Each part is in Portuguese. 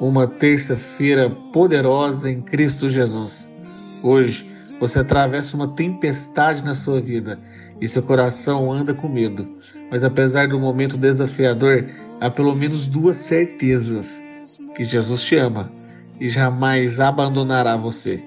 uma terça-feira poderosa em Cristo Jesus. Hoje você atravessa uma tempestade na sua vida e seu coração anda com medo. Mas apesar do momento desafiador, há pelo menos duas certezas: que Jesus te ama e jamais abandonará você.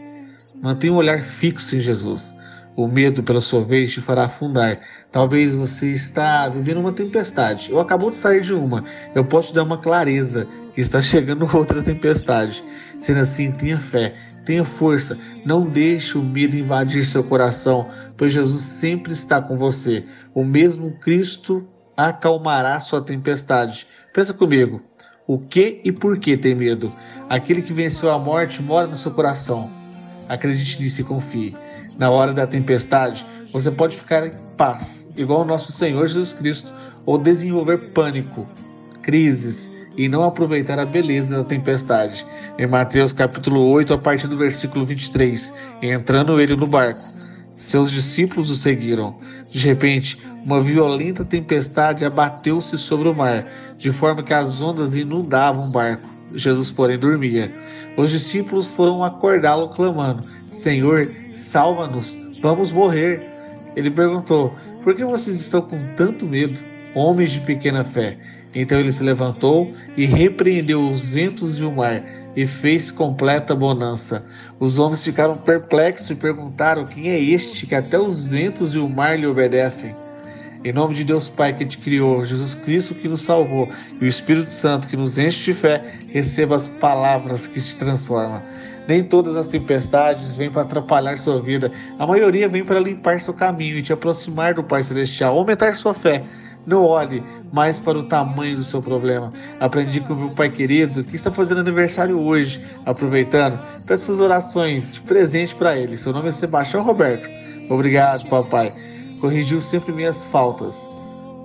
Mantenha um olhar fixo em Jesus. O medo, pela sua vez, te fará afundar. Talvez você está vivendo uma tempestade. Eu acabou de sair de uma. Eu posso te dar uma clareza que está chegando outra tempestade. Sendo assim, tenha fé, tenha força, não deixe o medo invadir seu coração, pois Jesus sempre está com você. O mesmo Cristo acalmará sua tempestade. Pensa comigo. O que e por que tem medo? Aquele que venceu a morte mora no seu coração. Acredite nisso e confie. Na hora da tempestade, você pode ficar em paz, igual o nosso Senhor Jesus Cristo, ou desenvolver pânico, crises, e não aproveitar a beleza da tempestade. Em Mateus capítulo 8, a partir do versículo 23, entrando ele no barco, seus discípulos o seguiram. De repente, uma violenta tempestade abateu-se sobre o mar, de forma que as ondas inundavam o barco. Jesus, porém, dormia. Os discípulos foram acordá-lo, clamando: Senhor, salva-nos, vamos morrer. Ele perguntou: Por que vocês estão com tanto medo, homens de pequena fé? Então ele se levantou e repreendeu os ventos e o mar e fez completa bonança. Os homens ficaram perplexos e perguntaram: Quem é este que até os ventos e o mar lhe obedecem? Em nome de Deus Pai que te criou, Jesus Cristo que nos salvou e o Espírito Santo que nos enche de fé, receba as palavras que te transformam. Nem todas as tempestades vêm para atrapalhar sua vida, a maioria vem para limpar seu caminho e te aproximar do Pai Celestial, aumentar sua fé. Não olhe mais para o tamanho do seu problema. Aprendi com o meu pai querido que está fazendo aniversário hoje. Aproveitando, peço suas orações de presente para ele. Seu nome é Sebastião Roberto. Obrigado, papai. Corrigiu sempre minhas faltas.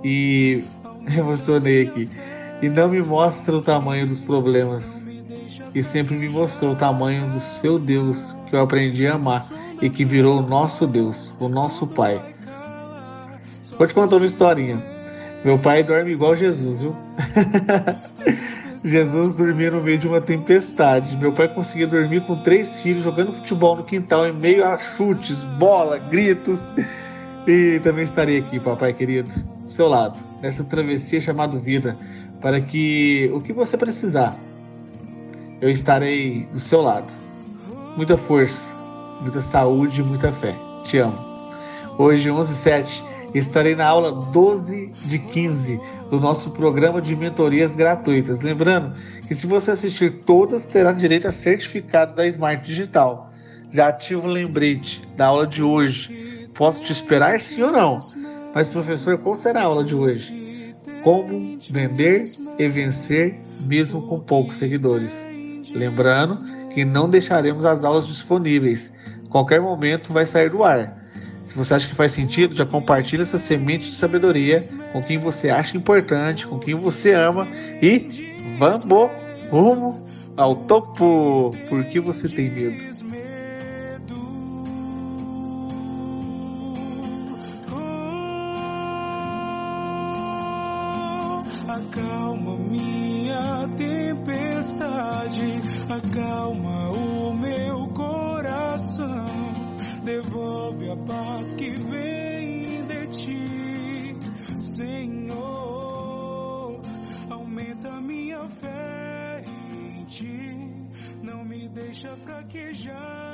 E emocionei aqui. E não me mostra o tamanho dos problemas. E sempre me mostrou o tamanho do seu Deus que eu aprendi a amar e que virou o nosso Deus, o nosso Pai. Vou te contar uma historinha. Meu pai dorme igual Jesus, viu? Jesus dormia no meio de uma tempestade. Meu pai conseguia dormir com três filhos jogando futebol no quintal em meio a chutes, bola, gritos. E também estarei aqui, papai querido, do seu lado, nessa travessia chamada vida, para que o que você precisar, eu estarei do seu lado. Muita força, muita saúde e muita fé. Te amo. Hoje, 11 7 estarei na aula 12 de 15 do nosso programa de mentorias gratuitas. Lembrando que se você assistir todas, terá direito a certificado da Smart Digital. Já ativa o lembrete da aula de hoje. Posso te esperar sim ou não? Mas, professor, qual será a aula de hoje? Como vender e vencer mesmo com poucos seguidores. Lembrando que não deixaremos as aulas disponíveis. Qualquer momento vai sair do ar. Se você acha que faz sentido, já compartilha essa semente de sabedoria com quem você acha importante, com quem você ama e vamos rumo ao topo. Por que você tem medo? Acalma minha tempestade, acalma o meu coração devolve a paz que vem de ti, Senhor. Aumenta minha fé em ti, não me deixa fraquejar.